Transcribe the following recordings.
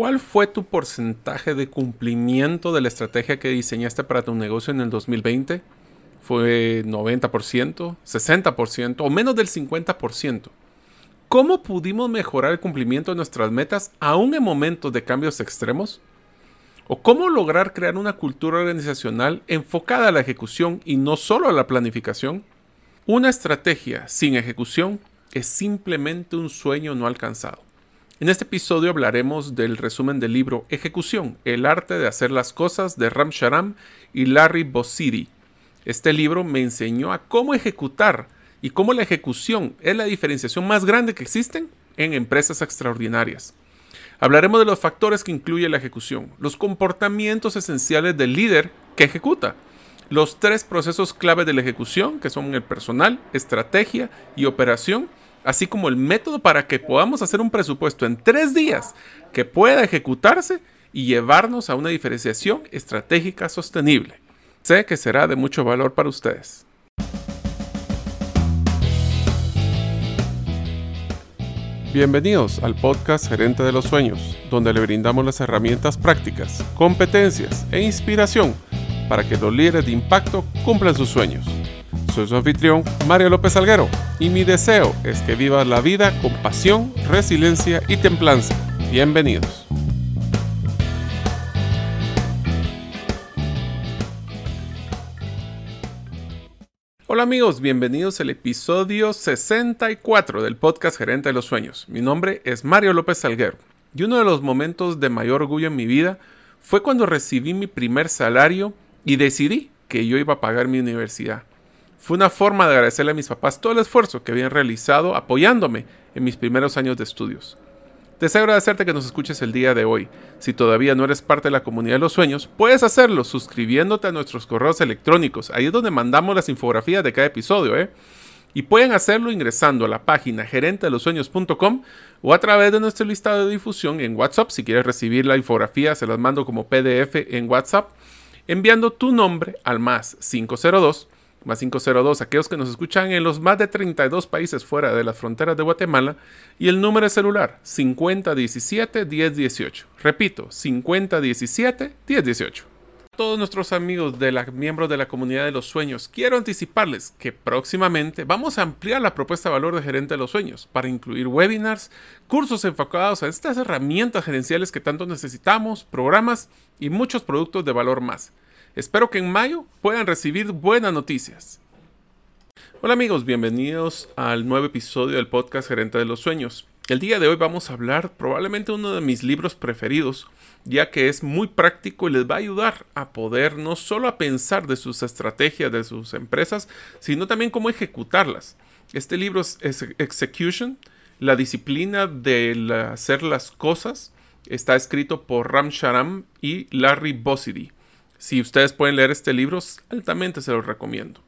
¿Cuál fue tu porcentaje de cumplimiento de la estrategia que diseñaste para tu negocio en el 2020? ¿Fue 90%, 60% o menos del 50%? ¿Cómo pudimos mejorar el cumplimiento de nuestras metas aún en momentos de cambios extremos? ¿O cómo lograr crear una cultura organizacional enfocada a la ejecución y no solo a la planificación? Una estrategia sin ejecución es simplemente un sueño no alcanzado. En este episodio hablaremos del resumen del libro Ejecución, el arte de hacer las cosas de Ram Sharam y Larry Bossidy. Este libro me enseñó a cómo ejecutar y cómo la ejecución es la diferenciación más grande que existen en empresas extraordinarias. Hablaremos de los factores que incluye la ejecución, los comportamientos esenciales del líder que ejecuta, los tres procesos clave de la ejecución, que son el personal, estrategia y operación, así como el método para que podamos hacer un presupuesto en tres días que pueda ejecutarse y llevarnos a una diferenciación estratégica sostenible. Sé que será de mucho valor para ustedes. Bienvenidos al podcast Gerente de los Sueños, donde le brindamos las herramientas prácticas, competencias e inspiración para que los líderes de impacto cumplan sus sueños. Soy su anfitrión, Mario López Alguero, y mi deseo es que vivas la vida con pasión, resiliencia y templanza. Bienvenidos. Hola amigos, bienvenidos al episodio 64 del podcast Gerente de los Sueños. Mi nombre es Mario López Salguero y uno de los momentos de mayor orgullo en mi vida fue cuando recibí mi primer salario y decidí que yo iba a pagar mi universidad. Fue una forma de agradecerle a mis papás todo el esfuerzo que habían realizado apoyándome en mis primeros años de estudios. Deseo agradecerte que nos escuches el día de hoy. Si todavía no eres parte de la comunidad de los sueños, puedes hacerlo suscribiéndote a nuestros correos electrónicos. Ahí es donde mandamos las infografías de cada episodio, ¿eh? Y pueden hacerlo ingresando a la página gerentedelosueños.com o a través de nuestro listado de difusión en WhatsApp. Si quieres recibir la infografía, se las mando como PDF en WhatsApp, enviando tu nombre al más 502 más 502, aquellos que nos escuchan en los más de 32 países fuera de las fronteras de Guatemala, y el número de celular 5017-1018. Repito, 5017-1018. Todos nuestros amigos de la, miembros de la comunidad de los sueños, quiero anticiparles que próximamente vamos a ampliar la propuesta de valor de gerente de los sueños para incluir webinars, cursos enfocados a estas herramientas gerenciales que tanto necesitamos, programas y muchos productos de valor más. Espero que en mayo puedan recibir buenas noticias. Hola amigos, bienvenidos al nuevo episodio del podcast Gerente de los Sueños. El día de hoy vamos a hablar probablemente uno de mis libros preferidos, ya que es muy práctico y les va a ayudar a poder no solo a pensar de sus estrategias de sus empresas, sino también cómo ejecutarlas. Este libro es, Execution, la disciplina de hacer las cosas. Está escrito por Ram Sharam y Larry Bossidy. Si ustedes pueden leer este libro, altamente se los recomiendo.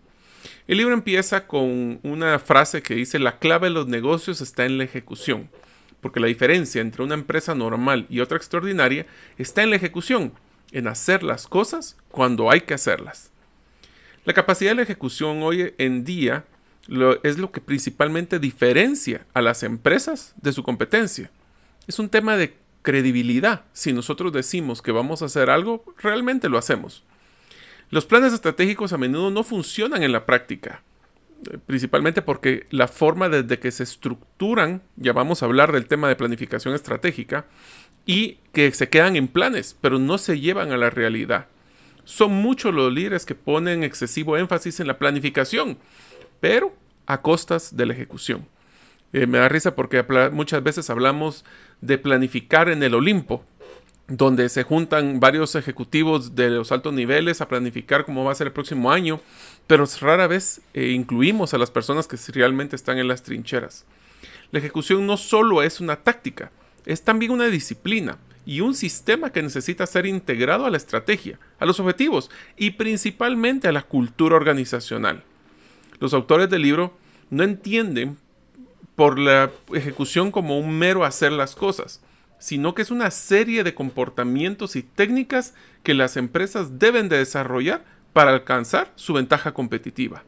El libro empieza con una frase que dice, la clave de los negocios está en la ejecución, porque la diferencia entre una empresa normal y otra extraordinaria está en la ejecución, en hacer las cosas cuando hay que hacerlas. La capacidad de la ejecución hoy en día es lo que principalmente diferencia a las empresas de su competencia. Es un tema de credibilidad. Si nosotros decimos que vamos a hacer algo, realmente lo hacemos. Los planes estratégicos a menudo no funcionan en la práctica, eh, principalmente porque la forma desde que se estructuran, ya vamos a hablar del tema de planificación estratégica, y que se quedan en planes, pero no se llevan a la realidad. Son muchos los líderes que ponen excesivo énfasis en la planificación, pero a costas de la ejecución. Eh, me da risa porque muchas veces hablamos de planificar en el Olimpo, donde se juntan varios ejecutivos de los altos niveles a planificar cómo va a ser el próximo año, pero rara vez eh, incluimos a las personas que realmente están en las trincheras. La ejecución no solo es una táctica, es también una disciplina y un sistema que necesita ser integrado a la estrategia, a los objetivos y principalmente a la cultura organizacional. Los autores del libro no entienden por la ejecución como un mero hacer las cosas, sino que es una serie de comportamientos y técnicas que las empresas deben de desarrollar para alcanzar su ventaja competitiva.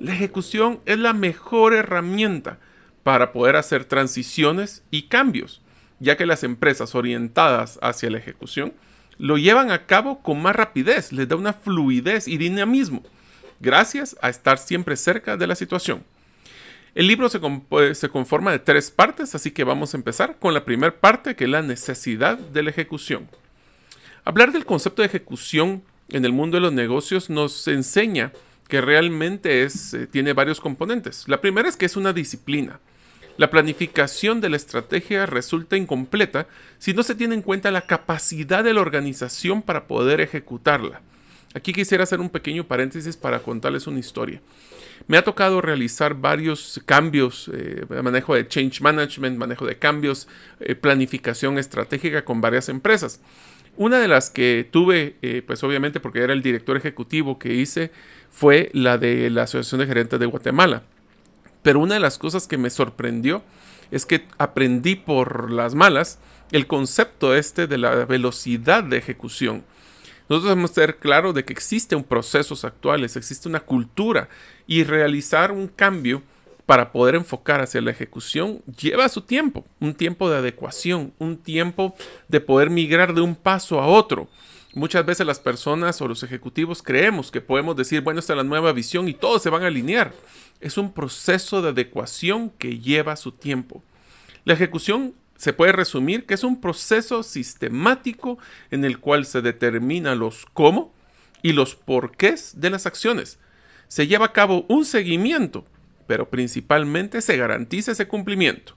La ejecución es la mejor herramienta para poder hacer transiciones y cambios, ya que las empresas orientadas hacia la ejecución lo llevan a cabo con más rapidez, les da una fluidez y dinamismo, gracias a estar siempre cerca de la situación. El libro se, se, conforma de tres partes, así que vamos a empezar con la primera parte, que es la necesidad de la ejecución. Hablar del concepto de ejecución en el mundo de los negocios nos enseña que realmente es, eh, tiene varios componentes. La primera es que es una disciplina. La planificación de la estrategia resulta incompleta si no se tiene en cuenta la capacidad de la organización para poder ejecutarla. Aquí quisiera hacer un pequeño paréntesis para contarles una historia. Me ha tocado realizar varios cambios, eh, manejo de change management, manejo de cambios, eh, planificación estratégica con varias empresas. Una de las que tuve, eh, pues obviamente porque era el director ejecutivo que hice, fue la de la Asociación de Gerentes de Guatemala. Pero una de las cosas que me sorprendió es que aprendí por las malas el concepto este de la velocidad de ejecución. Nosotros debemos ser claro de que existen procesos actuales, existe una cultura y realizar un cambio para poder enfocar hacia la ejecución lleva su tiempo, un tiempo de adecuación, un tiempo de poder migrar de un paso a otro. Muchas veces las personas o los ejecutivos creemos que podemos decir, bueno, esta es la nueva visión y todos se van a alinear. Es un proceso de adecuación que lleva su tiempo. La ejecución se puede resumir que es un proceso sistemático en el cual se determina los cómo y los porqués de las acciones. Se lleva a cabo un seguimiento pero principalmente se garantiza ese cumplimiento.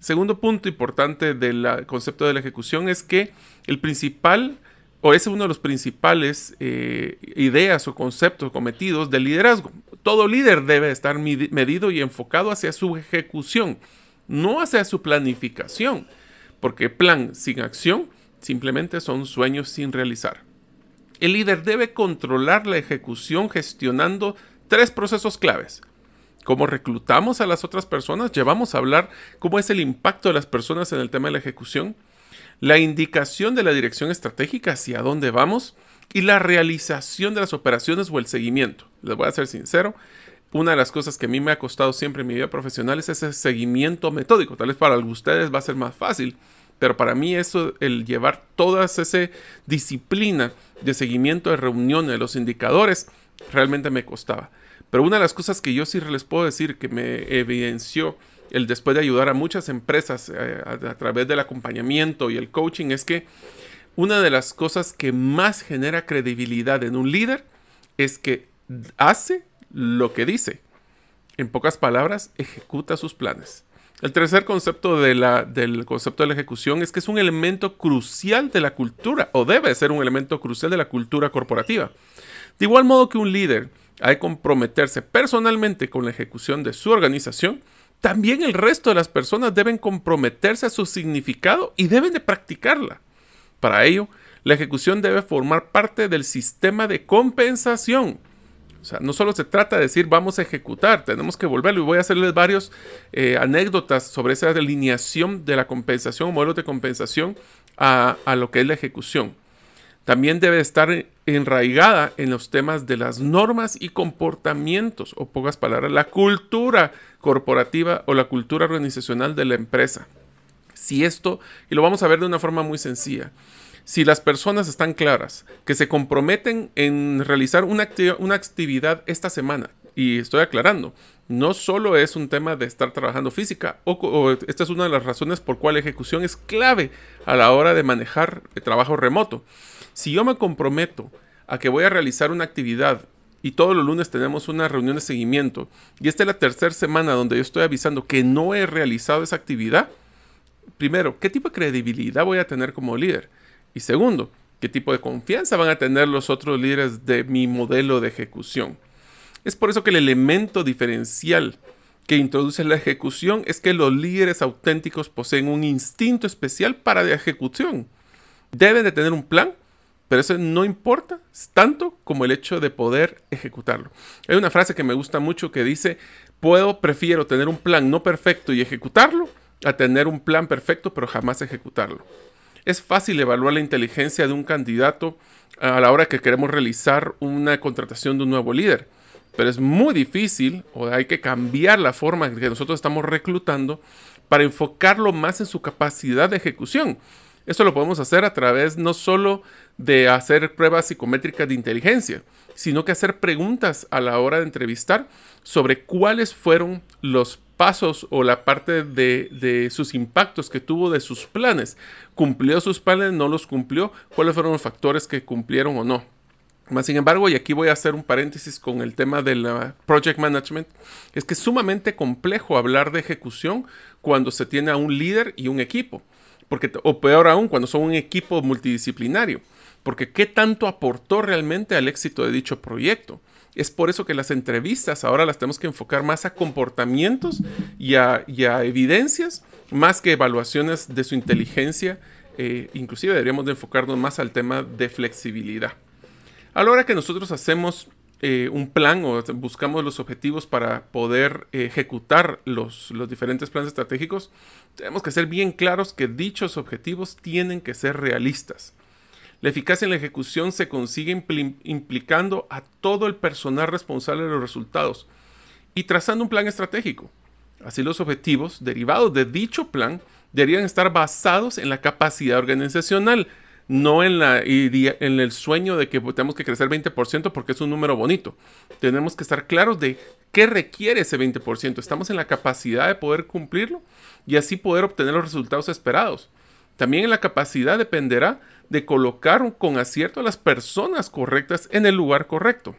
Segundo punto importante del concepto de la ejecución es que el principal, o es uno de los principales eh, ideas o conceptos cometidos del liderazgo. Todo líder debe estar medido y enfocado hacia su ejecución, no hacia su planificación, porque plan sin acción simplemente son sueños sin realizar. El líder debe controlar la ejecución gestionando tres procesos claves cómo reclutamos a las otras personas, llevamos a hablar cómo es el impacto de las personas en el tema de la ejecución, la indicación de la dirección estratégica hacia dónde vamos y la realización de las operaciones o el seguimiento. Les voy a ser sincero, una de las cosas que a mí me ha costado siempre en mi vida profesional es ese seguimiento metódico. Tal vez para ustedes va a ser más fácil, pero para mí eso, el llevar toda esa disciplina de seguimiento de reuniones, de los indicadores, realmente me costaba. Pero una de las cosas que yo sí les puedo decir que me evidenció el después de ayudar a muchas empresas eh, a, través del acompañamiento y el coaching es que una de las cosas que más genera credibilidad en un líder es que hace lo que dice. En pocas palabras, ejecuta sus planes. El tercer concepto de la, del concepto de la ejecución es que es un elemento crucial de la cultura, o debe ser un elemento crucial de la cultura corporativa. De igual modo que un líder hay que comprometerse personalmente con la ejecución de su organización, también el resto de las personas deben comprometerse a su significado y deben de practicarla. Para ello, la ejecución debe formar parte del sistema de compensación. O sea, no solo se trata de decir vamos a ejecutar, tenemos que volverlo. Y voy a hacerles varias eh, anécdotas sobre esa delineación de la compensación, modelos de compensación a, a lo que es la ejecución. También debe estar enraigada en los temas de las normas y comportamientos, o pocas palabras, la cultura corporativa o la cultura organizacional de la empresa. Si esto, y lo vamos a ver de una forma muy sencilla, si las personas están claras que se comprometen en realizar una, actividad esta semana, y estoy aclarando, no solo es un tema de estar trabajando física, o, esta es una de las razones por cual la ejecución es clave a la hora de manejar el trabajo remoto. Si yo me comprometo a que voy a realizar una actividad y todos los lunes tenemos una reunión de seguimiento y esta es la tercera semana donde yo estoy avisando que no he realizado esa actividad, primero, ¿qué tipo de credibilidad voy a tener como líder? Y segundo, ¿qué tipo de confianza van a tener los otros líderes de mi modelo de ejecución? Es por eso que el elemento diferencial que introduce la ejecución es que los líderes auténticos poseen un instinto especial para la ejecución. Deben de tener un plan pero eso no importa tanto como el hecho de poder ejecutarlo. Hay una frase que me gusta mucho que dice, puedo, prefiero tener un plan no perfecto y ejecutarlo a tener un plan perfecto pero jamás ejecutarlo. Es fácil evaluar la inteligencia de un candidato a la hora que queremos realizar una contratación de un nuevo líder, pero es muy difícil o hay que cambiar la forma en que nosotros estamos reclutando para enfocarlo más en su capacidad de ejecución. Esto lo podemos hacer a través no solo de hacer pruebas psicométricas de inteligencia, sino que hacer preguntas a la hora de entrevistar sobre cuáles fueron los pasos o la parte de, sus impactos que tuvo de sus planes. ¿Cumplió sus planes? ¿No los cumplió? ¿Cuáles fueron los factores que cumplieron o no? Más sin embargo, y aquí voy a hacer un paréntesis con el tema de la project management, es que es sumamente complejo hablar de ejecución cuando se tiene a un líder y un equipo, porque, o peor aún, cuando son un equipo multidisciplinario, porque ¿qué tanto aportó realmente al éxito de dicho proyecto? Es por eso que las entrevistas ahora las tenemos que enfocar más a comportamientos y a, evidencias, más que evaluaciones de su inteligencia. Eh, inclusive deberíamos de enfocarnos más al tema de flexibilidad. A la hora que nosotros hacemos eh, un plan o buscamos los objetivos para poder ejecutar los, los diferentes planes estratégicos, tenemos que ser bien claros que dichos objetivos tienen que ser realistas. La eficacia en la ejecución se consigue implicando a todo el personal responsable de los resultados y trazando un plan estratégico. Así los objetivos derivados de dicho plan deberían estar basados en la capacidad organizacional, no en, la, en el sueño de que tenemos que crecer 20% porque es un número bonito. Tenemos que estar claros de qué requiere ese 20%. Estamos en la capacidad de poder cumplirlo y así poder obtener los resultados esperados. También en la capacidad dependerá de colocar con acierto a las personas correctas en el lugar correcto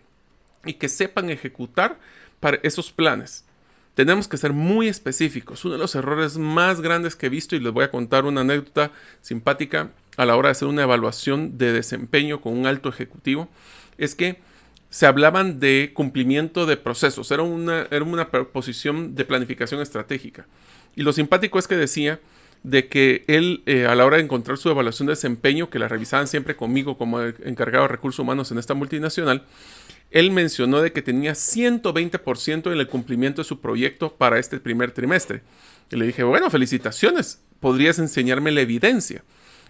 y que sepan ejecutar para esos planes. Tenemos que ser muy específicos. Uno de los errores más grandes que he visto, y les voy a contar una anécdota simpática a la hora de hacer una evaluación de desempeño con un alto ejecutivo, es que se hablaban de cumplimiento de procesos. Era una, era una posición de planificación estratégica. Y lo simpático es que decía de que él, eh, a la hora de encontrar su evaluación de desempeño, que la revisaban siempre conmigo como encargado de recursos humanos en esta multinacional, él mencionó de que tenía 120% en el cumplimiento de su proyecto para este primer trimestre. Y le dije, bueno, felicitaciones, podrías enseñarme la evidencia.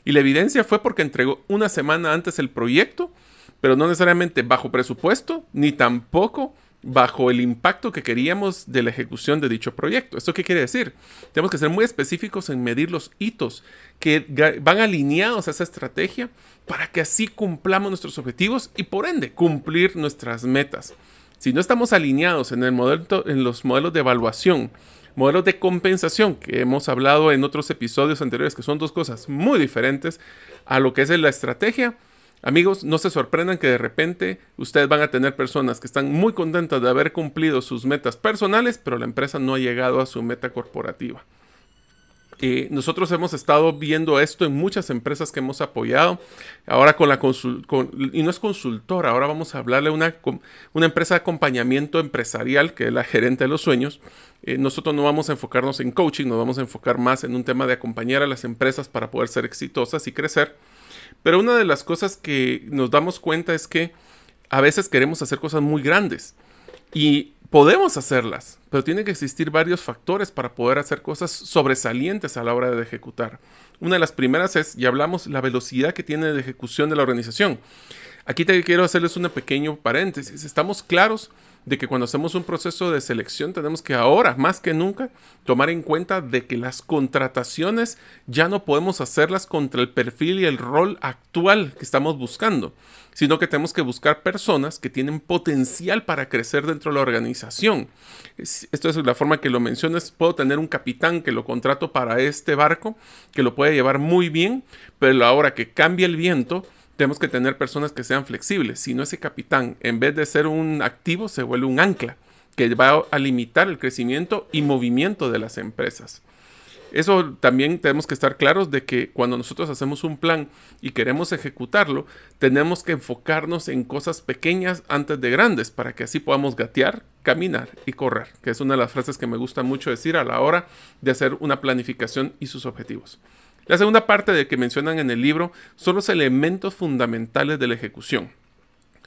Y la evidencia fue porque entregó una semana antes el proyecto, pero no necesariamente bajo presupuesto, ni tampoco bajo el impacto que queríamos de la ejecución de dicho proyecto. ¿Esto qué quiere decir? Tenemos que ser muy específicos en medir los hitos que van alineados a esa estrategia para que así cumplamos nuestros objetivos y por ende cumplir nuestras metas. Si no estamos alineados en, el modelo, en los modelos de evaluación, modelos de compensación que hemos hablado en otros episodios anteriores, que son dos cosas muy diferentes a lo que es la estrategia, Amigos, no se sorprendan que de repente ustedes van a tener personas que están muy contentas de haber cumplido sus metas personales, pero la empresa no ha llegado a su meta corporativa. Eh, nosotros hemos estado viendo esto en muchas empresas que hemos apoyado. Ahora con la y no es consultora, ahora vamos a hablarle a una, una empresa de acompañamiento empresarial, que es la gerente de los sueños. Eh, nosotros no vamos a enfocarnos en coaching, nos vamos a enfocar más en un tema de acompañar a las empresas para poder ser exitosas y crecer. Pero una de las cosas que nos damos cuenta es que a veces queremos hacer cosas muy grandes y podemos hacerlas, pero tiene que existir varios factores para poder hacer cosas sobresalientes a la hora de ejecutar. Una de las primeras es, ya hablamos, la velocidad que tiene de ejecución de la organización. Aquí te quiero hacerles un pequeño paréntesis. Estamos claros de que cuando hacemos un proceso de selección tenemos que ahora, más que nunca, tomar en cuenta de que las contrataciones ya no podemos hacerlas contra el perfil y el rol actual que estamos buscando, sino que tenemos que buscar personas que tienen potencial para crecer dentro de la organización. Esto es la forma que lo mencionas. Puedo tener un capitán que lo contrato para este barco, que lo puede llevar muy bien, pero ahora que cambia el viento, tenemos que tener personas que sean flexibles. Si no, ese capitán, en vez de ser un activo, se vuelve un ancla que va a limitar el crecimiento y movimiento de las empresas. Eso también tenemos que estar claros de que cuando nosotros hacemos un plan y queremos ejecutarlo, tenemos que enfocarnos en cosas pequeñas antes de grandes para que así podamos gatear, caminar y correr, que es una de las frases que me gusta mucho decir a la hora de hacer una planificación y sus objetivos. La segunda parte de que mencionan en el libro son los elementos fundamentales de la ejecución.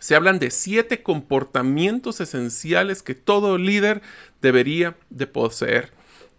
Se hablan de siete comportamientos esenciales que todo líder debería de poseer.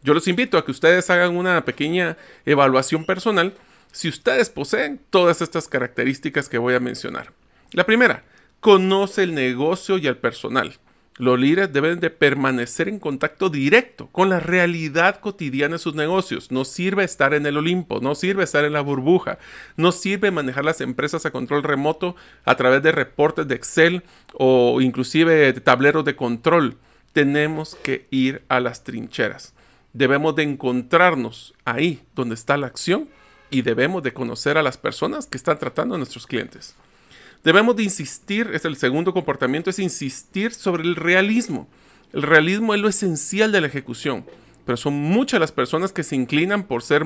Yo los invito a que ustedes hagan una pequeña evaluación personal si ustedes poseen todas estas características que voy a mencionar. La primera, conoce el negocio y el personal. Los líderes deben de permanecer en contacto directo con la realidad cotidiana de sus negocios. No sirve estar en el Olimpo, no sirve estar en la burbuja, no sirve manejar las empresas a control remoto a través de reportes de Excel o inclusive tableros de control. Tenemos que ir a las trincheras. Debemos de encontrarnos ahí donde está la acción y debemos de conocer a las personas que están tratando a nuestros clientes. Debemos de insistir, es el segundo comportamiento, es insistir sobre el realismo. El realismo es lo esencial de la ejecución, pero son muchas las personas que se inclinan por ser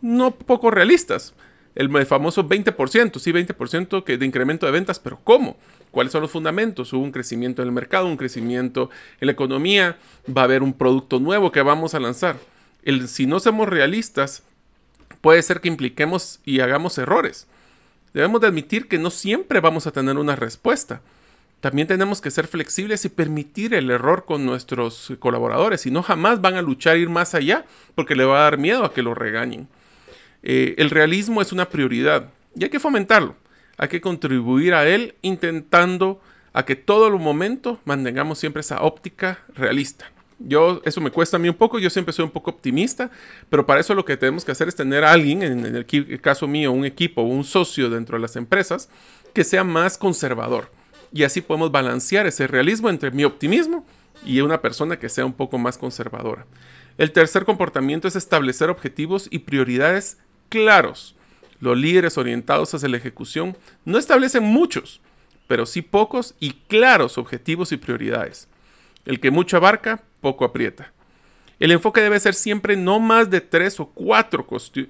no poco realistas. El famoso 20%, sí, 20% que de incremento de ventas, pero ¿cómo? ¿Cuáles son los fundamentos? Hubo un crecimiento en el mercado, un crecimiento en la economía, va a haber un producto nuevo que vamos a lanzar. El, si no somos realistas, puede ser que impliquemos y hagamos errores. Debemos de admitir que no siempre vamos a tener una respuesta. También tenemos que ser flexibles y permitir el error con nuestros colaboradores, si no jamás van a luchar ir más allá porque le va a dar miedo a que lo regañen. Eh, el realismo es una prioridad y hay que fomentarlo. Hay que contribuir a él intentando a que todo el momento mantengamos siempre esa óptica realista. Yo, eso me cuesta a mí un poco, yo siempre soy un poco optimista, pero para eso lo que tenemos que hacer es tener alguien, en el caso mío, un equipo, un socio dentro de las empresas, que sea más conservador. Y así podemos balancear ese realismo entre mi optimismo y una persona que sea un poco más conservadora. El tercer comportamiento es establecer objetivos y prioridades claros. Los líderes orientados hacia la ejecución no establecen muchos, pero sí pocos y claros objetivos y prioridades. El que mucho abarca, poco aprieta. El enfoque debe ser siempre no más de tres o cuatro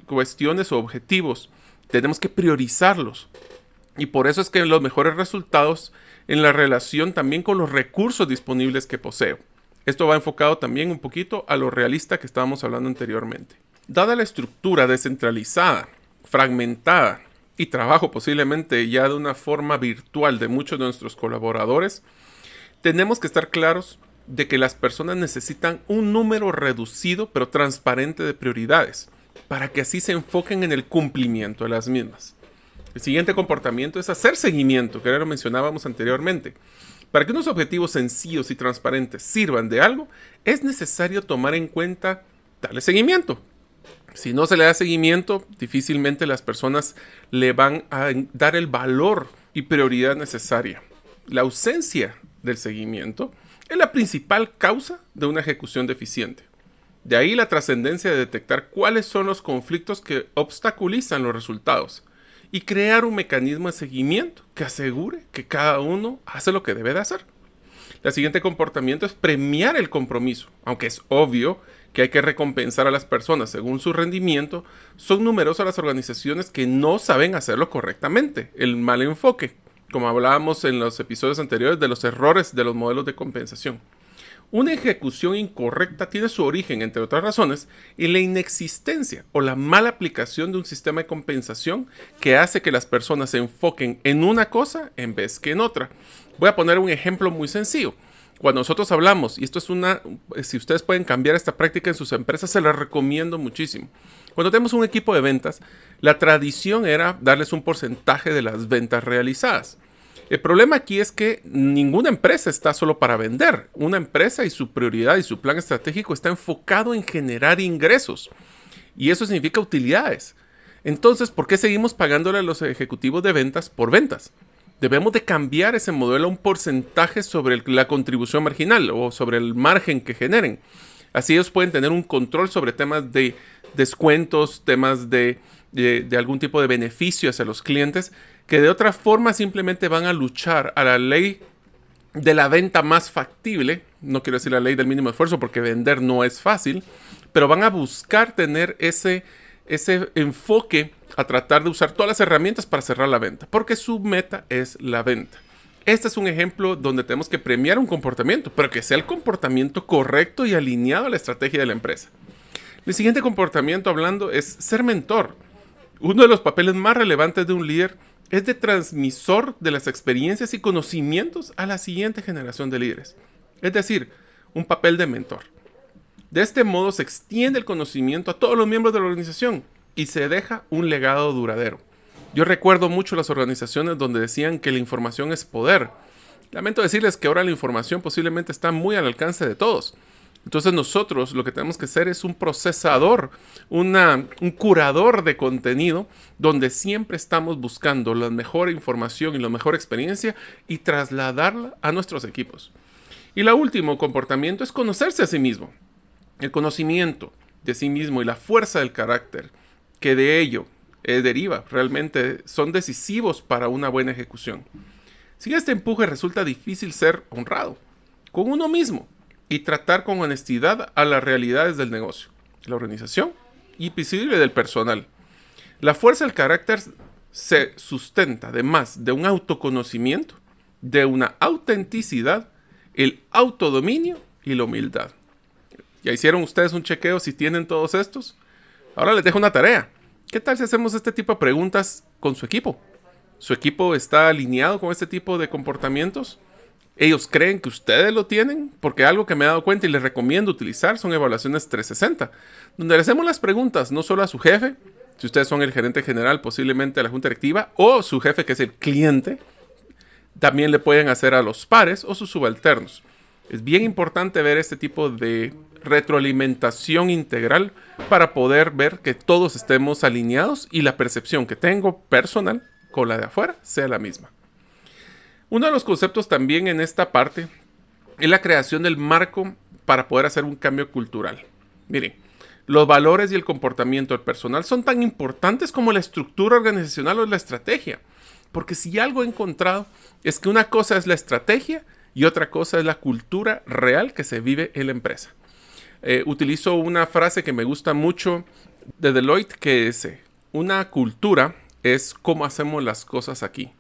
cuestiones o objetivos. Tenemos que priorizarlos. Y por eso es que los mejores resultados en la relación también con los recursos disponibles que poseo. Esto va enfocado también un poquito a lo realista que estábamos hablando anteriormente. Dada la estructura descentralizada, fragmentada y trabajo posiblemente ya de una forma virtual de muchos de nuestros colaboradores, tenemos que estar claros de que las personas necesitan un número reducido pero transparente de prioridades para que así se enfoquen en el cumplimiento de las mismas. El siguiente comportamiento es hacer seguimiento, que ya lo mencionábamos anteriormente. Para que unos objetivos sencillos y transparentes sirvan de algo, es necesario tomar en cuenta darle seguimiento. Si no se le da seguimiento, difícilmente las personas le van a dar el valor y prioridad necesaria. La ausencia del seguimiento es la principal causa de una ejecución deficiente. De ahí la trascendencia de detectar cuáles son los conflictos que obstaculizan los resultados y crear un mecanismo de seguimiento que asegure que cada uno hace lo que debe de hacer. El siguiente comportamiento es premiar el compromiso, aunque es obvio que hay que recompensar a las personas según su rendimiento, son numerosas las organizaciones que no saben hacerlo correctamente, el mal enfoque, como hablábamos en los episodios anteriores de los errores de los modelos de compensación. Una ejecución incorrecta tiene su origen, entre otras razones, en la inexistencia o la mala aplicación de un sistema de compensación que hace que las personas se enfoquen en una cosa en vez que en otra. Voy a poner un ejemplo muy sencillo. Cuando nosotros hablamos, y esto es una, si ustedes pueden cambiar esta práctica en sus empresas, se la recomiendo muchísimo. Cuando tenemos un equipo de ventas, la tradición era darles un porcentaje de las ventas realizadas. El problema aquí es que ninguna empresa está solo para vender. Una empresa y su prioridad y su plan estratégico está enfocado en generar ingresos. Y eso significa utilidades. Entonces, ¿por qué seguimos pagándole a los ejecutivos de ventas por ventas? Debemos de cambiar ese modelo a un porcentaje sobre la contribución marginal o sobre el margen que generen. Así ellos pueden tener un control sobre temas de descuentos, temas de, de algún tipo de beneficio hacia los clientes que de otra forma simplemente van a luchar a la ley de la venta más factible, no quiero decir la ley del mínimo esfuerzo porque vender no es fácil, pero van a buscar tener ese, ese enfoque a tratar de usar todas las herramientas para cerrar la venta, porque su meta es la venta. Este es un ejemplo donde tenemos que premiar un comportamiento, pero que sea el comportamiento correcto y alineado a la estrategia de la empresa. El siguiente comportamiento hablando es ser mentor. Uno de los papeles más relevantes de un líder es de transmisor de las experiencias y conocimientos a la siguiente generación de líderes, es decir, un papel de mentor. De este modo se extiende el conocimiento a todos los miembros de la organización y se deja un legado duradero. Yo recuerdo mucho las organizaciones donde decían que la información es poder Lamento decirles que ahora la información posiblemente está muy al alcance de todos. Entonces nosotros lo que tenemos que ser es un procesador, una, un curador de contenido donde siempre estamos buscando la mejor información y la mejor experiencia y trasladarla a nuestros equipos. Y la último comportamiento es conocerse a sí mismo. El conocimiento de sí mismo y la fuerza del carácter que de ello eh, deriva realmente son decisivos para una buena ejecución. Sin este empuje resulta difícil ser honrado con uno mismo y tratar con honestidad a las realidades del negocio, la organización y visible del personal. La fuerza del carácter se sustenta además de un autoconocimiento, de una autenticidad, el autodominio y la humildad. ¿Ya hicieron ustedes un chequeo si tienen todos estos? Ahora les dejo una tarea. ¿Qué tal si hacemos este tipo de preguntas con su equipo? ¿Su equipo está alineado con este tipo de comportamientos? ellos creen que ustedes lo tienen, porque algo que me he dado cuenta y les recomiendo utilizar son evaluaciones 360, donde le hacemos las preguntas no solo a su jefe, si ustedes son el gerente general, posiblemente a la junta directiva, o su jefe que es el cliente, también le pueden hacer a los pares o sus subalternos. Es bien importante ver este tipo de retroalimentación integral para poder ver que todos estemos alineados y la percepción que tengo personal con la de afuera sea la misma. Uno de los conceptos también en esta parte es la creación del marco para poder hacer un cambio cultural. Miren, los valores y el comportamiento del personal son tan importantes como la estructura organizacional o la estrategia. Porque si algo he encontrado es que una cosa es la estrategia y otra cosa es la cultura real que se vive en la empresa. Eh, utilizo una frase que me gusta mucho de Deloitte que dice, una cultura es cómo hacemos las cosas aquí.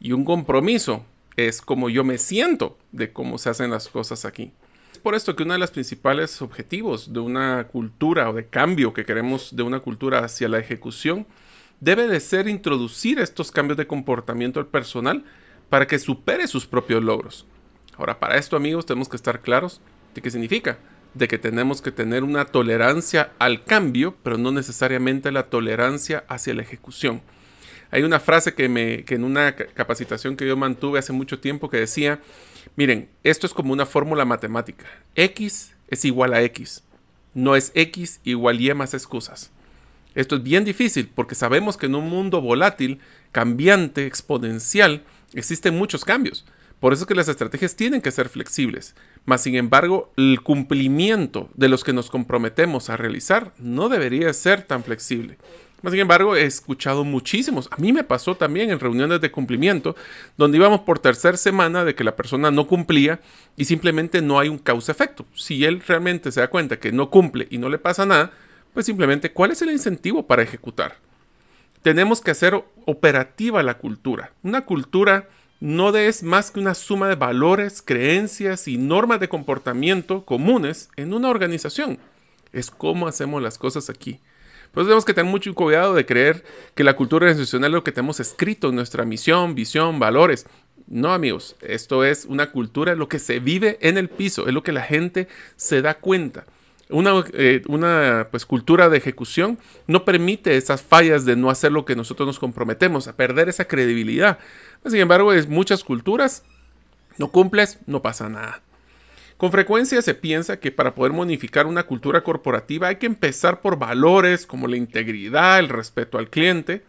Y un compromiso es como yo me siento de cómo se hacen las cosas aquí. Es por esto que uno de los principales objetivos de una cultura o de cambio que queremos de una cultura hacia la ejecución debe de ser introducir estos cambios de comportamiento al personal para que supere sus propios logros. Ahora, para esto amigos tenemos que estar claros de qué significa. De que tenemos que tener una tolerancia al cambio, pero no necesariamente la tolerancia hacia la ejecución. Hay una frase que, me, que en una capacitación que yo mantuve hace mucho tiempo que decía, miren, esto es como una fórmula matemática. X es igual a X. No es X igual Y más excusas. Esto es bien difícil porque sabemos que en un mundo volátil, cambiante, exponencial, existen muchos cambios. Por eso es que las estrategias tienen que ser flexibles. Mas, sin embargo, el cumplimiento de los que nos comprometemos a realizar no debería ser tan flexible. Sin embargo, he escuchado muchísimos. A mí me pasó también en reuniones de cumplimiento, donde íbamos por tercera semana de que la persona no cumplía y simplemente no hay un causa-efecto. Si él realmente se da cuenta que no cumple y no le pasa nada, pues simplemente, ¿cuál es el incentivo para ejecutar? Tenemos que hacer operativa la cultura. Una cultura no es más que una suma de valores, creencias y normas de comportamiento comunes en una organización. Es cómo hacemos las cosas aquí. Pues tenemos que tener mucho cuidado de creer que la cultura organizacional es lo que tenemos escrito en nuestra misión, visión, valores. No, amigos, esto es una cultura, lo que se vive en el piso, es lo que la gente se da cuenta. Una, eh, una pues, cultura de ejecución no permite esas fallas de no hacer lo que nosotros nos comprometemos, a perder esa credibilidad. Sin embargo, en muchas culturas no cumples, no pasa nada. Con frecuencia se piensa que para poder modificar una cultura corporativa hay que empezar por valores como la integridad, el respeto al cliente.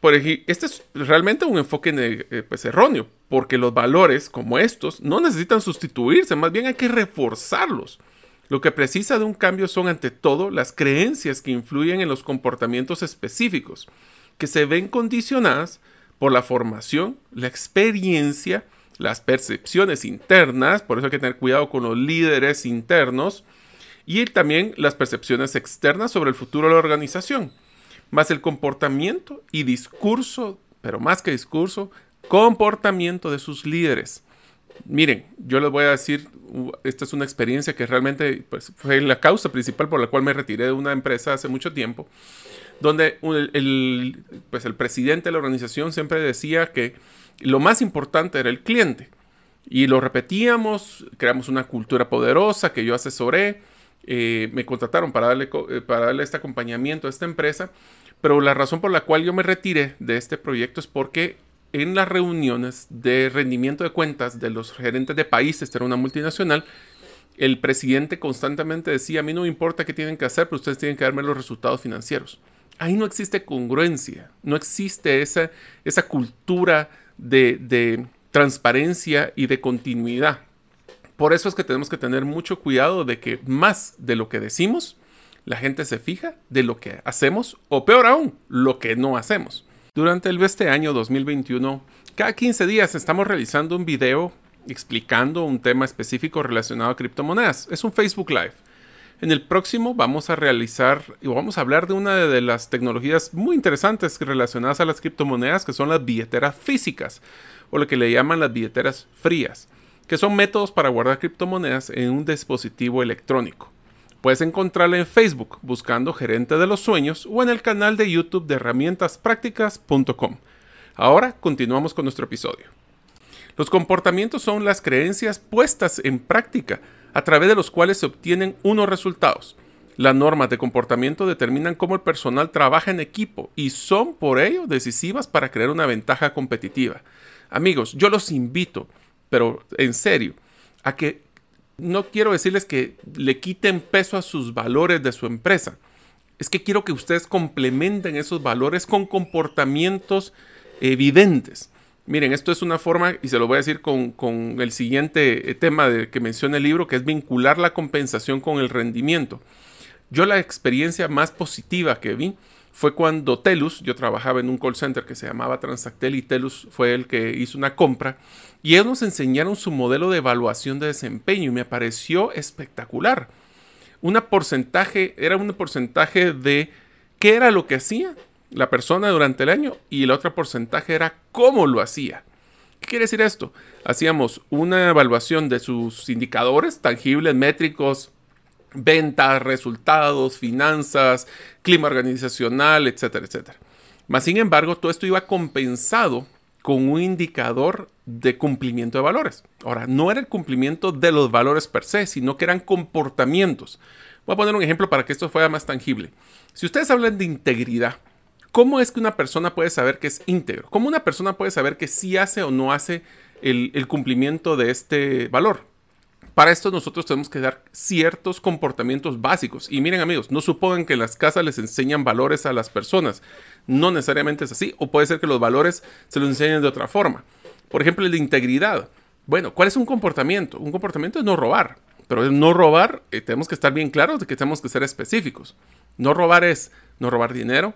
Por este es realmente un enfoque eh, pues, erróneo, porque los valores como estos no necesitan sustituirse, más bien hay que reforzarlos. Lo que precisa de un cambio son ante todo las creencias que influyen en los comportamientos específicos, que se ven condicionadas por la formación, la experiencia, las percepciones internas, por eso hay que tener cuidado con los líderes internos, y también las percepciones externas sobre el futuro de la organización, más el comportamiento y discurso, pero más que discurso, comportamiento de sus líderes. Miren, yo les voy a decir, esta es una experiencia que realmente pues, fue la causa principal por la cual me retiré de una empresa hace mucho tiempo, donde el, pues, el presidente de la organización siempre decía que lo más importante era el cliente. Y lo repetíamos, creamos una cultura poderosa que yo asesoré. Eh, me contrataron para darle, eh, para darle este acompañamiento a esta empresa. Pero la razón por la cual yo me retiré de este proyecto es porque en las reuniones de rendimiento de cuentas de los gerentes de países, era una multinacional, el presidente constantemente decía, a mí no me importa qué tienen que hacer, pero ustedes tienen que darme los resultados financieros. Ahí no existe congruencia, no existe esa, esa cultura de, de transparencia y de continuidad. Por eso es que tenemos que tener mucho cuidado de que más de lo que decimos, la gente se fija de lo que hacemos o peor aún, lo que no hacemos. Durante el este año 2021, cada 15 días estamos realizando un video explicando un tema específico relacionado a criptomonedas. Es un Facebook Live. En el próximo vamos a realizar y vamos a hablar de una de las tecnologías muy interesantes relacionadas a las criptomonedas, que son las billeteras físicas, o lo que le llaman las billeteras frías, que son métodos para guardar criptomonedas en un dispositivo electrónico. Puedes encontrarla en Facebook buscando Gerente de los Sueños o en el canal de YouTube de herramientasprácticas.com. Ahora continuamos con nuestro episodio. Los comportamientos son las creencias puestas en práctica a través de los cuales se obtienen unos resultados. Las normas de comportamiento determinan cómo el personal trabaja en equipo y son por ello decisivas para crear una ventaja competitiva. Amigos, yo los invito, pero en serio, a que no quiero decirles que le quiten peso a sus valores de su empresa. Es que quiero que ustedes complementen esos valores con comportamientos evidentes. Miren, esto es una forma, y se lo voy a decir con, el siguiente tema de, que menciona el libro, que es vincular la compensación con el rendimiento. Yo la experiencia más positiva que vi fue cuando Telus, yo trabajaba en un call center que se llamaba Transactel y Telus fue el que hizo una compra y ellos nos enseñaron su modelo de evaluación de desempeño y me pareció espectacular. Una porcentaje, era un porcentaje de qué era lo que hacía la persona durante el año y el otro porcentaje era cómo lo hacía. ¿Qué quiere decir esto? Hacíamos una evaluación de sus indicadores tangibles, métricos, ventas, resultados, finanzas, clima organizacional, etcétera, etcétera. Mas, sin embargo, todo esto iba compensado con un indicador de cumplimiento de valores. Ahora, no era el cumplimiento de los valores per se, sino que eran comportamientos. Voy a poner un ejemplo para que esto fuera más tangible. Si ustedes hablan de integridad, ¿cómo es que una persona puede saber que es íntegro? ¿Cómo una persona puede saber que sí hace o no hace el, el cumplimiento de este valor? Para esto nosotros tenemos que dar ciertos comportamientos básicos. Y miren amigos, no supongan que las casas les enseñan valores a las personas. No necesariamente es así. O puede ser que los valores se los enseñen de otra forma. Por ejemplo, el integridad. Bueno, ¿cuál es un comportamiento? Un comportamiento es no robar. Pero no robar, eh, tenemos que estar bien claros de que tenemos que ser específicos. No robar es no robar dinero.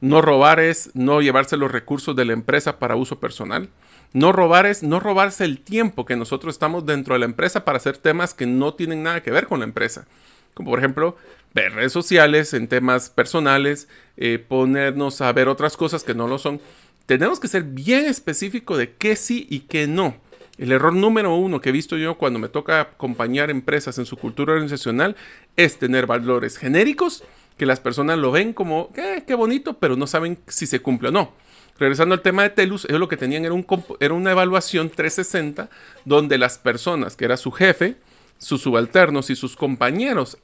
No robar es no llevarse los recursos de la empresa para uso personal. No robar es no robarse el tiempo que nosotros estamos dentro de la empresa para hacer temas que no tienen nada que ver con la empresa. Como por ejemplo, ver redes sociales en temas personales, eh, ponernos a ver otras cosas que no lo son. Tenemos que ser bien específico de qué sí y qué no. El error número uno que he visto yo cuando me toca acompañar empresas en su cultura organizacional es tener valores genéricos que las personas lo ven como, eh, qué bonito, pero no saben si se cumple o no. Regresando al tema de Telus, ellos lo que tenían era, un, era una evaluación 360 donde las personas, que era su jefe, sus subalternos y sus compañeros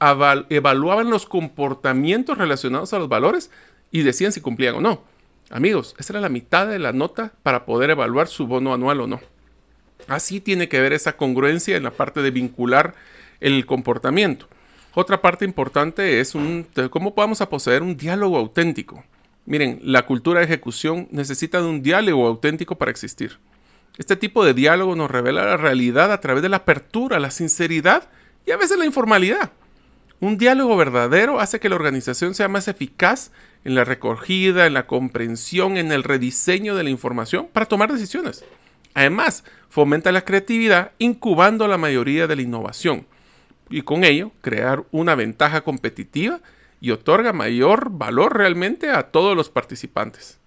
evaluaban los comportamientos relacionados a los valores y decían si cumplían o no. Amigos, esa era la mitad de la nota para poder evaluar su bono anual o no. Así tiene que ver esa congruencia en la parte de vincular el comportamiento. Otra parte importante es un, cómo podemos a poseer un diálogo auténtico. Miren, la cultura de ejecución necesita de un diálogo auténtico para existir. Este tipo de diálogo nos revela la realidad a través de la apertura, la sinceridad y a veces la informalidad. Un diálogo verdadero hace que la organización sea más eficaz en la recogida, en la comprensión, en el rediseño de la información para tomar decisiones. Además, fomenta la creatividad incubando la mayoría de la innovación y con ello crear una ventaja competitiva y otorga mayor valor realmente a todos los participantes.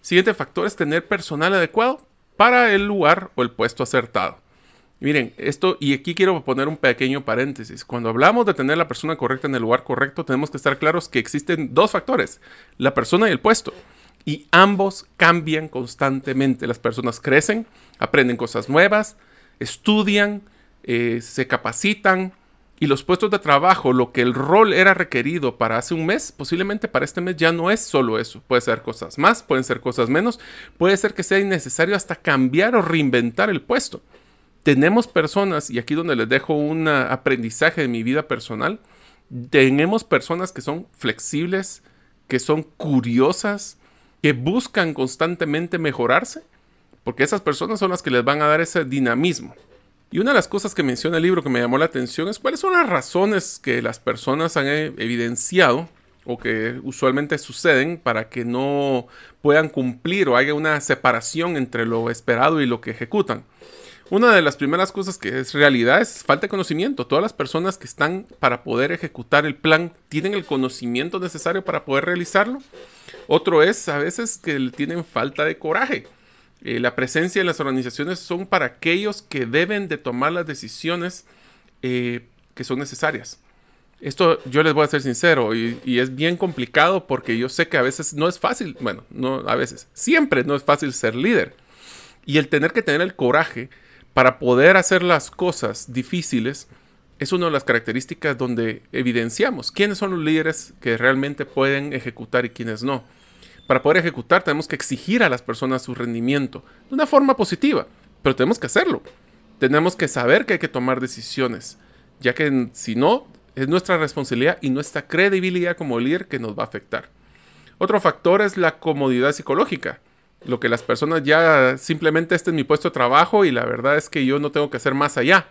Siguiente factor es tener personal adecuado para el lugar o el puesto acertado. Miren, esto, y aquí quiero poner un pequeño paréntesis. Cuando hablamos de tener la persona correcta en el lugar correcto, tenemos que estar claros que existen dos factores, la persona y el puesto. Y ambos cambian constantemente. Las personas crecen, aprenden cosas nuevas, estudian, eh, se capacitan, y los puestos de trabajo, lo que el rol era requerido para hace un mes, posiblemente para este mes ya no es solo eso. Puede ser cosas más, pueden ser cosas menos, puede ser que sea innecesario hasta cambiar o reinventar el puesto. Tenemos personas, y aquí donde les dejo un aprendizaje de mi vida personal, tenemos personas que son flexibles, que son curiosas, que buscan constantemente mejorarse, porque esas personas son las que les van a dar ese dinamismo. Y una de las cosas que menciona el libro que me llamó la atención es cuáles son las razones que las personas han evidenciado o que usualmente suceden para que no puedan cumplir o haya una separación entre lo esperado y lo que ejecutan. Una de las primeras cosas que es realidad es falta de conocimiento. Todas las personas que están para poder ejecutar el plan tienen el conocimiento necesario para poder realizarlo. Otro es a veces que tienen falta de coraje. Eh, la presencia en las organizaciones son para aquellos que deben de tomar las decisiones eh, que son necesarias. Esto yo les voy a ser sincero y, y, es bien complicado porque yo sé que a veces no es fácil, bueno, no a veces, siempre no es fácil ser líder. Y el tener que tener el coraje para poder hacer las cosas difíciles es una de las características donde evidenciamos quiénes son los líderes que realmente pueden ejecutar y quiénes no. Para poder ejecutar tenemos que exigir a las personas su rendimiento de una forma positiva, pero tenemos que hacerlo. Tenemos que saber que hay que tomar decisiones, ya que si no, es nuestra responsabilidad y nuestra credibilidad como líder que nos va a afectar. Otro factor es la comodidad psicológica. Lo que las personas ya simplemente este es mi puesto de trabajo y la verdad es que yo no tengo que hacer más allá.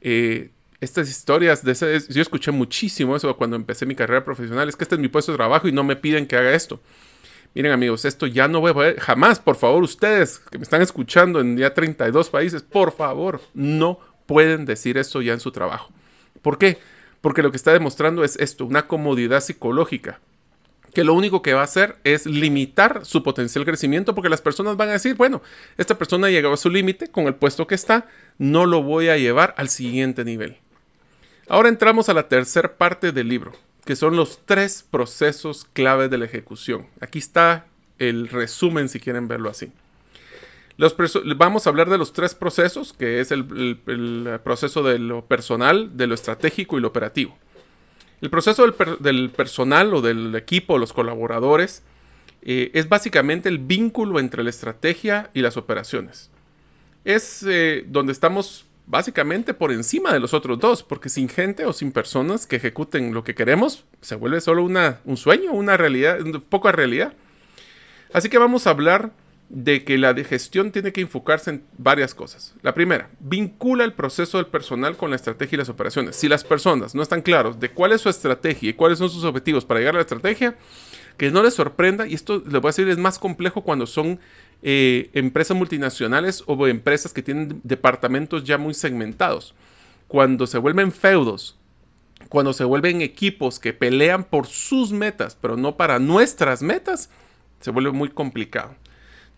Eh, estas historias, yo escuché muchísimo eso cuando empecé mi carrera profesional, es que este es mi puesto de trabajo y no me piden que haga esto. Miren amigos, esto ya no voy a poder, jamás, por favor, ustedes que me están escuchando en ya 32 países, por favor, no pueden decir esto ya en su trabajo. ¿Por qué? Porque lo que está demostrando es esto, una comodidad psicológica, que lo único que va a hacer es limitar su potencial crecimiento porque las personas van a decir, bueno, esta persona llegó a su límite con el puesto que está, no lo voy a llevar al siguiente nivel. Ahora entramos a la tercera parte del libro, que son los tres procesos clave de la ejecución. Aquí está el resumen si quieren verlo así. Los vamos a hablar de los tres procesos, que es el, proceso de lo personal, de lo estratégico y lo operativo. El proceso del, personal o del equipo, los colaboradores, eh, es básicamente el vínculo entre la estrategia y las operaciones. Es eh, donde estamos básicamente por encima de los otros dos, porque sin gente o sin personas que ejecuten lo que queremos, se vuelve solo una, un sueño, una realidad, poca realidad. Así que vamos a hablar de que la gestión tiene que enfocarse en varias cosas. La primera, vincula el proceso del personal con la estrategia y las operaciones. Si las personas no están claros de cuál es su estrategia y cuáles son sus objetivos para llegar a la estrategia, que no les sorprenda, y esto les voy a decir es más complejo cuando son eh, empresas multinacionales o empresas que tienen departamentos ya muy segmentados. Cuando se vuelven feudos, cuando se vuelven equipos que pelean por sus metas, pero no para nuestras metas, se vuelve muy complicado.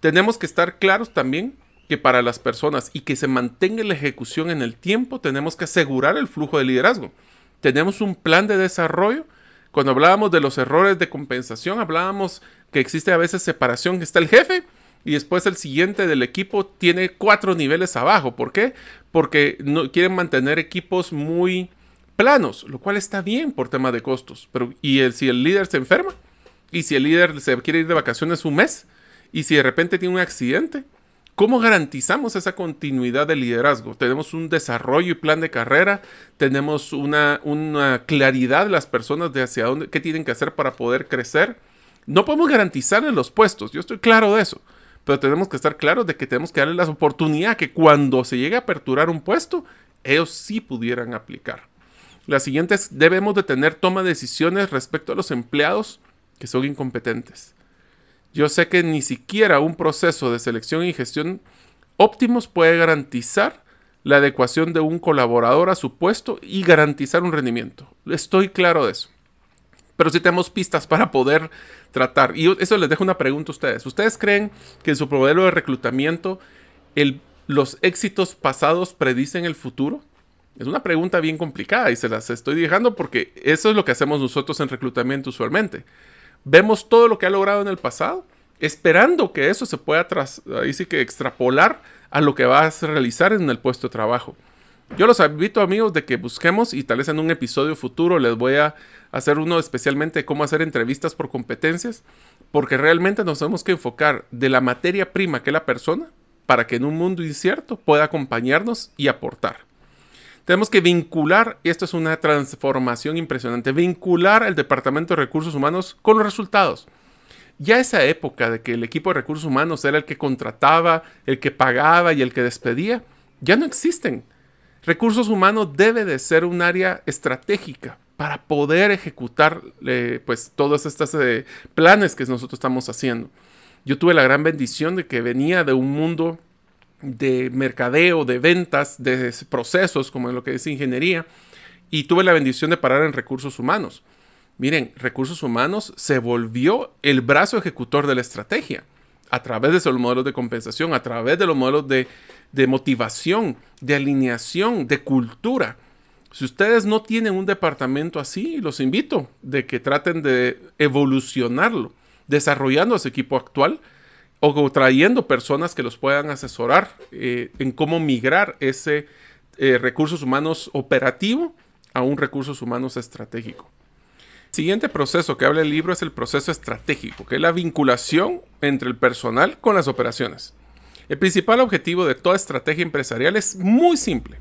Tenemos que estar claros también que para las personas y que se mantenga la ejecución en el tiempo, tenemos que asegurar el flujo de liderazgo. Tenemos un plan de desarrollo. Cuando hablábamos de los errores de compensación, hablábamos que existe a veces separación, que está el jefe y después el siguiente del equipo tiene cuatro niveles abajo. ¿Por qué? Porque no, quieren mantener equipos muy planos, lo cual está bien por tema de costos. Pero, ¿y si el líder se enferma? ¿Y si el líder se quiere ir de vacaciones un mes? ¿Y si de repente tiene un accidente? ¿Cómo garantizamos esa continuidad de liderazgo? Tenemos un desarrollo y plan de carrera, tenemos una, una claridad de las personas de hacia dónde, qué tienen que hacer para poder crecer. No podemos garantizarles los puestos, yo estoy claro de eso pero tenemos que estar claros de que tenemos que darle la oportunidad que cuando se llegue a aperturar un puesto, ellos sí pudieran aplicar. La siguiente es, debemos de tener toma de decisiones respecto a los empleados que son incompetentes. Yo sé que ni siquiera un proceso de selección y gestión óptimos puede garantizar la adecuación de un colaborador a su puesto y garantizar un rendimiento. Estoy claro de eso pero sí tenemos pistas para poder tratar. Y eso les dejo una pregunta a ustedes. ¿Ustedes creen que en su modelo de reclutamiento los éxitos pasados predicen el futuro? Es una pregunta bien complicada y se las estoy dejando porque eso es lo que hacemos nosotros en reclutamiento usualmente. Vemos todo lo que ha logrado en el pasado, esperando que eso se pueda tras, que extrapolar a lo que va a realizar en el puesto de trabajo. Yo los invito amigos de que busquemos y tal vez en un episodio futuro les voy a hacer uno especialmente de cómo hacer entrevistas por competencias, porque realmente nos tenemos que enfocar de la materia prima que es la persona para que en un mundo incierto pueda acompañarnos y aportar. Tenemos que vincular, y esto es una transformación impresionante, vincular el Departamento de Recursos Humanos con los resultados. Ya esa época de que el equipo de recursos humanos era el que contrataba, el que pagaba y el que despedía, ya no existen Recursos humanos debe de ser un área estratégica para poder ejecutar eh, pues todos estos eh, planes que nosotros estamos haciendo. Yo tuve la gran bendición de que venía de un mundo de mercadeo, de ventas, de procesos, como en lo que es ingeniería, y tuve la bendición de parar en recursos humanos. Miren, recursos humanos se volvió el brazo ejecutor de la estrategia a través de esos modelos de compensación, a través de los modelos de, de motivación, de alineación, de cultura. Si ustedes no tienen un departamento así, los invito de que traten de evolucionarlo, desarrollando ese equipo actual o trayendo personas que los puedan asesorar eh, en cómo migrar ese eh, recursos humanos operativo a un recursos humanos estratégico. Siguiente proceso que habla el libro es el proceso estratégico, que es la vinculación entre el personal con las operaciones. El principal objetivo de toda estrategia empresarial es muy simple.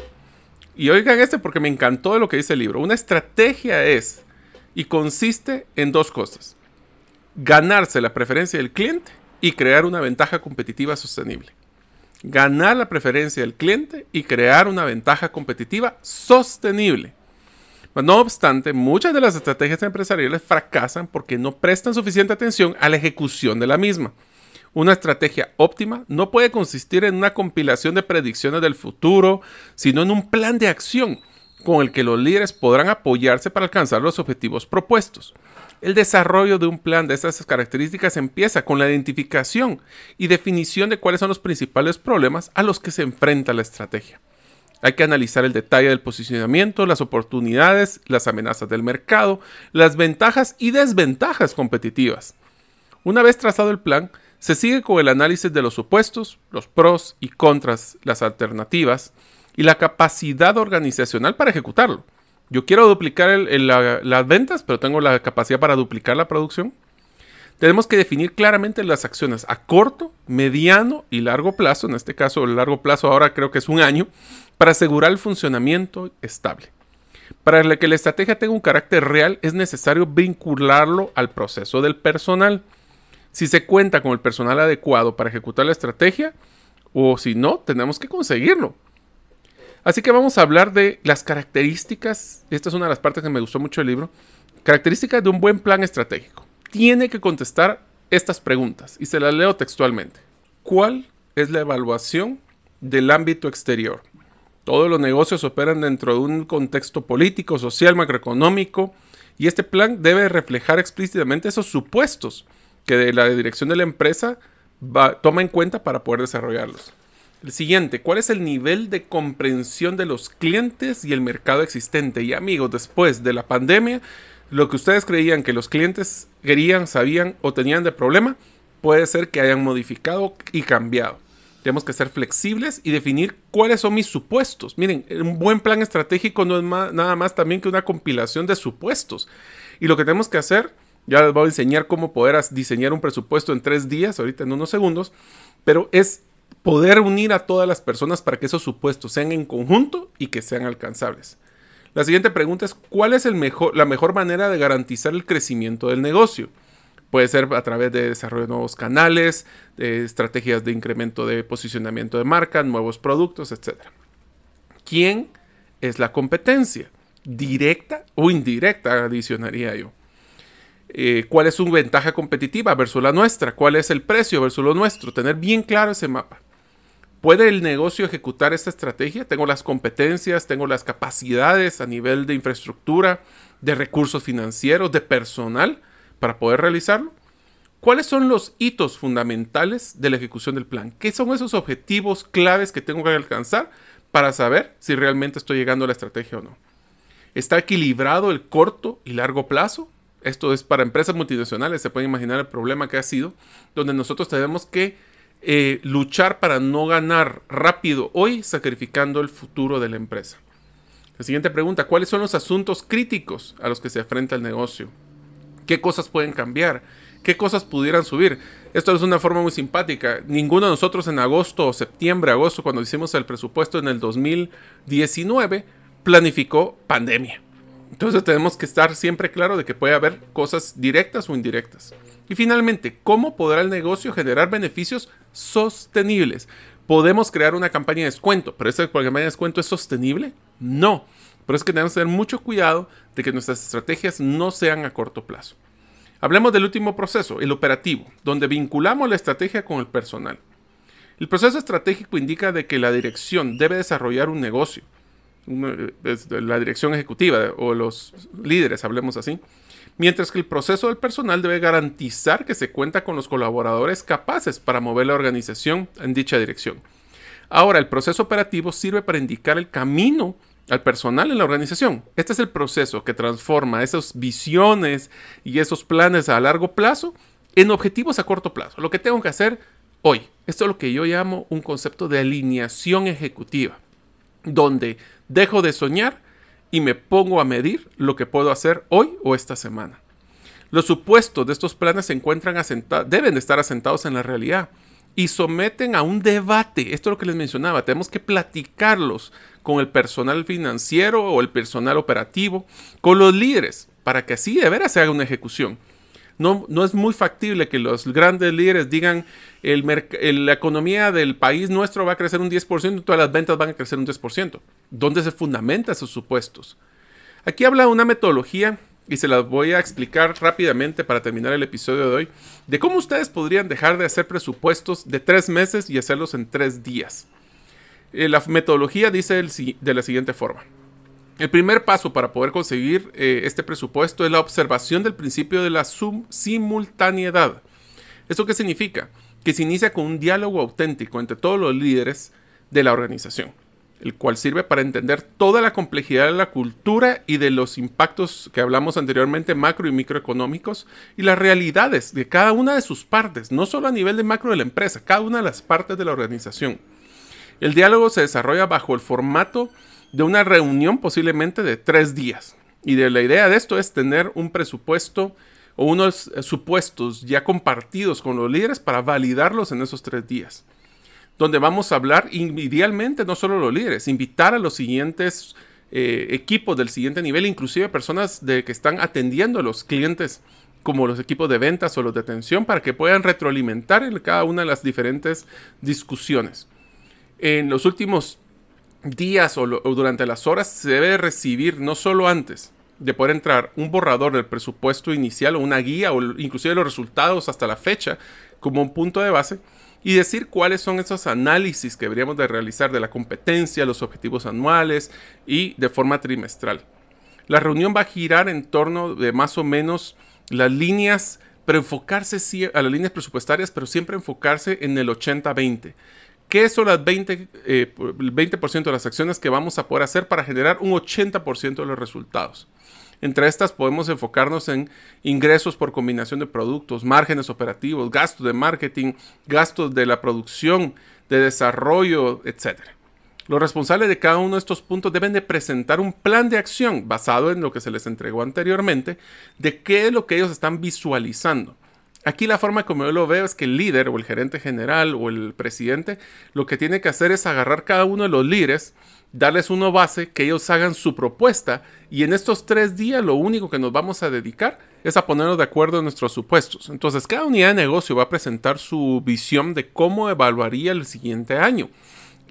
Y oigan este porque me encantó lo que dice el libro. Una estrategia es y consiste en dos cosas. Ganarse la preferencia del cliente y crear una ventaja competitiva sostenible. Ganar la preferencia del cliente y crear una ventaja competitiva sostenible. No obstante, muchas de las estrategias empresariales fracasan porque no prestan suficiente atención a la ejecución de la misma. Una estrategia óptima no puede consistir en una compilación de predicciones del futuro, sino en un plan de acción con el que los líderes podrán apoyarse para alcanzar los objetivos propuestos. El desarrollo de un plan de estas características empieza con la identificación y definición de cuáles son los principales problemas a los que se enfrenta la estrategia. Hay que analizar el detalle del posicionamiento, las oportunidades, las amenazas del mercado, las ventajas y desventajas competitivas. Una vez trazado el plan, se sigue con el análisis de los supuestos, los pros y contras, las alternativas y la capacidad organizacional para ejecutarlo. Yo quiero duplicar las ventas, pero tengo la capacidad para duplicar la producción. Tenemos que definir claramente las acciones a corto, mediano y largo plazo. En este caso, el largo plazo ahora creo que es un año, para asegurar el funcionamiento estable. Para que la estrategia tenga un carácter real, es necesario vincularlo al proceso del personal si se cuenta con el personal adecuado para ejecutar la estrategia o si no, tenemos que conseguirlo. Así que vamos a hablar de las características, esta es una de las partes que me gustó mucho del libro, características de un buen plan estratégico. Tiene que contestar estas preguntas y se las leo textualmente. ¿Cuál es la evaluación del ámbito exterior? Todos los negocios operan dentro de un contexto político, social, macroeconómico y este plan debe reflejar explícitamente esos supuestos que la dirección de la empresa toma en cuenta para poder desarrollarlos. El siguiente, ¿cuál es el nivel de comprensión de los clientes y el mercado existente? Y amigos, después de la pandemia, lo que ustedes creían que los clientes querían, sabían o tenían de problema, puede ser que hayan modificado y cambiado. Tenemos que ser flexibles y definir cuáles son mis supuestos. Miren, un buen plan estratégico no es nada más también que una compilación de supuestos. Y lo que tenemos que hacer ya les voy a enseñar cómo poder diseñar un presupuesto en tres días, ahorita en unos segundos, pero es poder unir a todas las personas para que esos supuestos sean en conjunto y que sean alcanzables. La siguiente pregunta es, ¿cuál es la mejor manera de garantizar el crecimiento del negocio? Puede ser a través de desarrollo de nuevos canales, de estrategias de incremento de posicionamiento de marca, nuevos productos, etc. ¿Quién es la competencia? ¿Directa o indirecta? Adicionaría yo. Eh, cuál es su ventaja competitiva versus la nuestra, cuál es el precio versus lo nuestro, tener bien claro ese mapa. ¿Puede el negocio ejecutar esta estrategia? Tengo las competencias, tengo las capacidades a nivel de infraestructura, de recursos financieros, de personal para poder realizarlo. ¿Cuáles son los hitos fundamentales de la ejecución del plan? ¿Qué son esos objetivos claves que tengo que alcanzar para saber si realmente estoy llegando a la estrategia o no? ¿Está equilibrado el corto y largo plazo? Esto es para empresas multinacionales, se puede imaginar el problema que ha sido, donde nosotros tenemos que eh, luchar para no ganar rápido hoy, sacrificando el futuro de la empresa. La siguiente pregunta, ¿cuáles son los asuntos críticos a los que se enfrenta el negocio? ¿Qué cosas pueden cambiar? ¿Qué cosas pudieran subir? Esto es una forma muy simpática. Ninguno de nosotros en agosto o septiembre, agosto, cuando hicimos el presupuesto en el 2019, planificó pandemia. Entonces tenemos que estar siempre claro de que puede haber cosas directas o indirectas. Y finalmente, ¿cómo podrá el negocio generar beneficios sostenibles? Podemos crear una campaña de descuento, pero esa campaña de descuento es sostenible? No. Pero es que tenemos que tener mucho cuidado de que nuestras estrategias no sean a corto plazo. Hablemos del último proceso, el operativo, donde vinculamos la estrategia con el personal. El proceso estratégico indica de que la dirección debe desarrollar un negocio, la dirección ejecutiva o los líderes, hablemos así. Mientras que el proceso del personal debe garantizar que se cuenta con los colaboradores capaces para mover la organización en dicha dirección. Ahora, el proceso operativo sirve para indicar el camino al personal en la organización. Este es el proceso que transforma esas visiones y esos planes a largo plazo en objetivos a corto plazo. Lo que tengo que hacer hoy. Esto es lo que yo llamo un concepto de alineación ejecutiva, donde dejo de soñar y me pongo a medir lo que puedo hacer hoy o esta semana. Los supuestos de estos planes se encuentran deben estar asentados en la realidad y someten a un debate. Esto es lo que les mencionaba. Tenemos que platicarlos con el personal financiero o el personal operativo, con los líderes, para que así de veras se haga una ejecución. No, no es muy factible que los grandes líderes digan el la economía del país nuestro va a crecer un 10% y todas las ventas van a crecer un 10%. ¿Dónde se fundamenta esos supuestos? Aquí habla una metodología y se las voy a explicar rápidamente para terminar el episodio de hoy, de cómo ustedes podrían dejar de hacer presupuestos de tres meses y hacerlos en tres días. Eh, la metodología dice de la siguiente forma. El primer paso para poder conseguir eh, este presupuesto es la observación del principio de la simultaneidad. ¿Esto qué significa? Que se inicia con un diálogo auténtico entre todos los líderes de la organización, el cual sirve para entender toda la complejidad de la cultura y de los impactos que hablamos anteriormente macro y microeconómicos y las realidades de cada una de sus partes, no solo a nivel de macro de la empresa, cada una de las partes de la organización. El diálogo se desarrolla bajo el formato de una reunión posiblemente de tres días. Y de la idea de esto es tener un presupuesto o unos eh, supuestos ya compartidos con los líderes para validarlos en esos tres días. Donde vamos a hablar idealmente no solo los líderes, invitar a los siguientes eh, equipos del siguiente nivel, inclusive personas de que están atendiendo a los clientes como los equipos de ventas o los de atención para que puedan retroalimentar en cada una de las diferentes discusiones. En los últimos días o, durante las horas se debe recibir no solo antes de poder entrar un borrador del presupuesto inicial o una guía o inclusive los resultados hasta la fecha como un punto de base y decir cuáles son esos análisis que deberíamos de realizar de la competencia, los objetivos anuales y de forma trimestral. La reunión va a girar en torno de más o menos las líneas, pero enfocarse a las líneas presupuestarias, pero siempre enfocarse en el 80-20. ¿Qué son las 20, eh, el 20% de las acciones que vamos a poder hacer para generar un 80% de los resultados? Entre estas podemos enfocarnos en ingresos por combinación de productos, márgenes operativos, gastos de marketing, gastos de la producción, de desarrollo, etc. Los responsables de cada uno de estos puntos deben de presentar un plan de acción basado en lo que se les entregó anteriormente de qué es lo que ellos están visualizando. Aquí la forma como yo lo veo es que el líder o el gerente general o el presidente lo que tiene que hacer es agarrar cada uno de los líderes, darles uno base, que ellos hagan su propuesta y en estos tres días lo único que nos vamos a dedicar es a ponernos de acuerdo en nuestros supuestos. Entonces cada unidad de negocio va a presentar su visión de cómo evaluaría el siguiente año.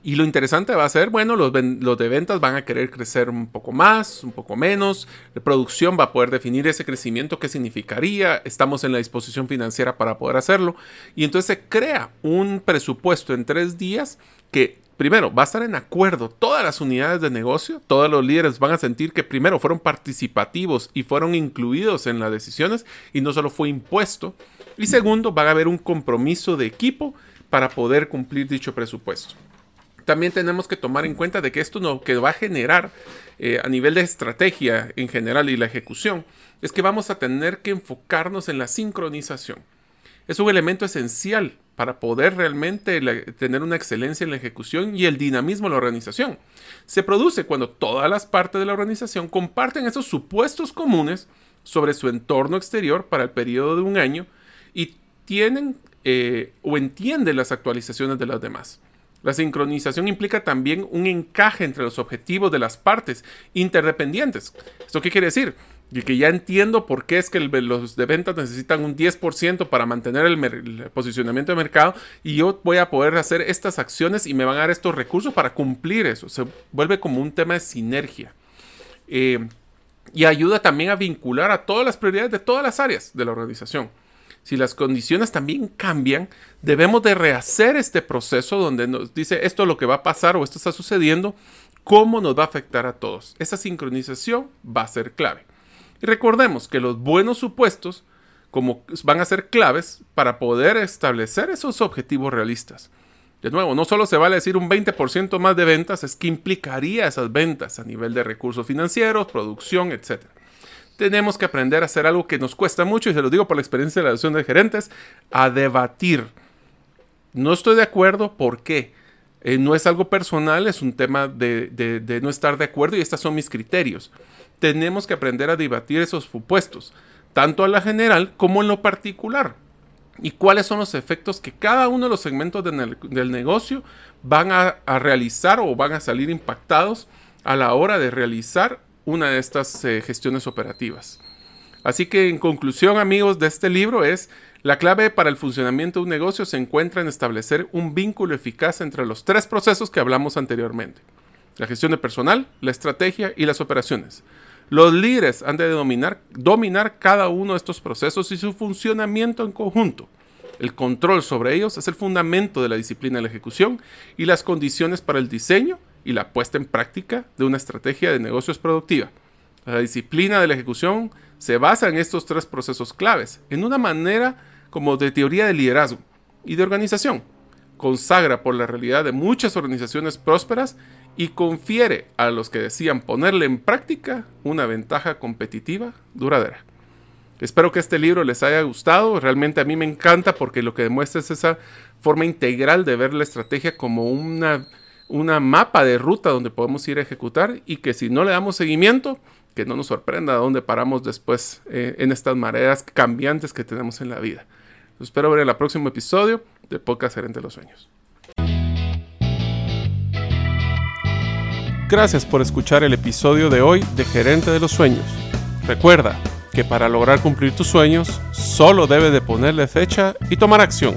Y lo interesante va a ser, bueno, los, de ventas van a querer crecer un poco más, un poco menos. La producción va a poder definir ese crecimiento, qué significaría. Estamos en la disposición financiera para poder hacerlo. Y entonces se crea un presupuesto en tres días que primero, va a estar en acuerdo todas las unidades de negocio, todos los líderes van a sentir que primero fueron participativos y fueron incluidos en las decisiones y no solo fue impuesto. Y segundo, va a haber un compromiso de equipo para poder cumplir dicho presupuesto también tenemos que tomar en cuenta de que esto no, que va a generar eh, a nivel de estrategia en general y la ejecución, es que vamos a tener que enfocarnos en la sincronización. Es un elemento esencial para poder realmente tener una excelencia en la ejecución y el dinamismo de la organización. Se produce cuando todas las partes de la organización comparten esos supuestos comunes sobre su entorno exterior para el periodo de un año y tienen eh, o entienden las actualizaciones de las demás. La sincronización implica también un encaje entre los objetivos de las partes interdependientes. ¿Esto qué quiere decir? Y que ya entiendo por qué es que los de ventas necesitan un 10% para mantener el, posicionamiento de mercado y yo voy a poder hacer estas acciones y me van a dar estos recursos para cumplir eso. Se vuelve como un tema de sinergia. Eh, y ayuda también a vincular a todas las prioridades de todas las áreas de la organización si las condiciones también cambian, debemos de rehacer este proceso donde nos dice esto es lo que va a pasar o esto está sucediendo, cómo nos va a afectar a todos. Esa sincronización va a ser clave. Y recordemos que los buenos supuestos como van a ser claves para poder establecer esos objetivos realistas. De nuevo, no solo se vale decir un 20% más de ventas, es que implicaría esas ventas a nivel de recursos financieros, producción, etc tenemos que aprender a hacer algo que nos cuesta mucho, y se lo digo por la experiencia de la asociación de gerentes, a debatir. No estoy de acuerdo, ¿por qué? Eh, no es algo personal, es un tema de, no estar de acuerdo y estos son mis criterios. Tenemos que aprender a debatir esos supuestos, tanto a la general como en lo particular. Y cuáles son los efectos que cada uno de los segmentos del negocio van a, a realizar o van a salir impactados a la hora de realizar una de estas eh, gestiones operativas. Así que en conclusión amigos de este libro es, la clave para el funcionamiento de un negocio se encuentra en establecer un vínculo eficaz entre los tres procesos que hablamos anteriormente. La gestión de personal, la estrategia y las operaciones. Los líderes han de dominar, dominar cada uno de estos procesos y su funcionamiento en conjunto. El control sobre ellos es el fundamento de la disciplina de la ejecución y las condiciones para el diseño y la puesta en práctica de una estrategia de negocios productiva. La disciplina de la ejecución se basa en estos tres procesos claves, en una manera como de teoría de liderazgo y de organización. Consagra por la realidad de muchas organizaciones prósperas y confiere a los que decían ponerle en práctica una ventaja competitiva duradera. Espero que este libro les haya gustado. Realmente a mí me encanta porque lo que demuestra es esa forma integral de ver la estrategia como una una mapa de ruta donde podemos ir a ejecutar y que si no le damos seguimiento, que no nos sorprenda dónde paramos después eh, en estas mareas cambiantes que tenemos en la vida. espero ver en el próximo episodio de Podcast Gerente de los Sueños. Gracias por escuchar el episodio de hoy de Gerente de los Sueños. Recuerda que para lograr cumplir tus sueños, solo debes de ponerle fecha y tomar acción.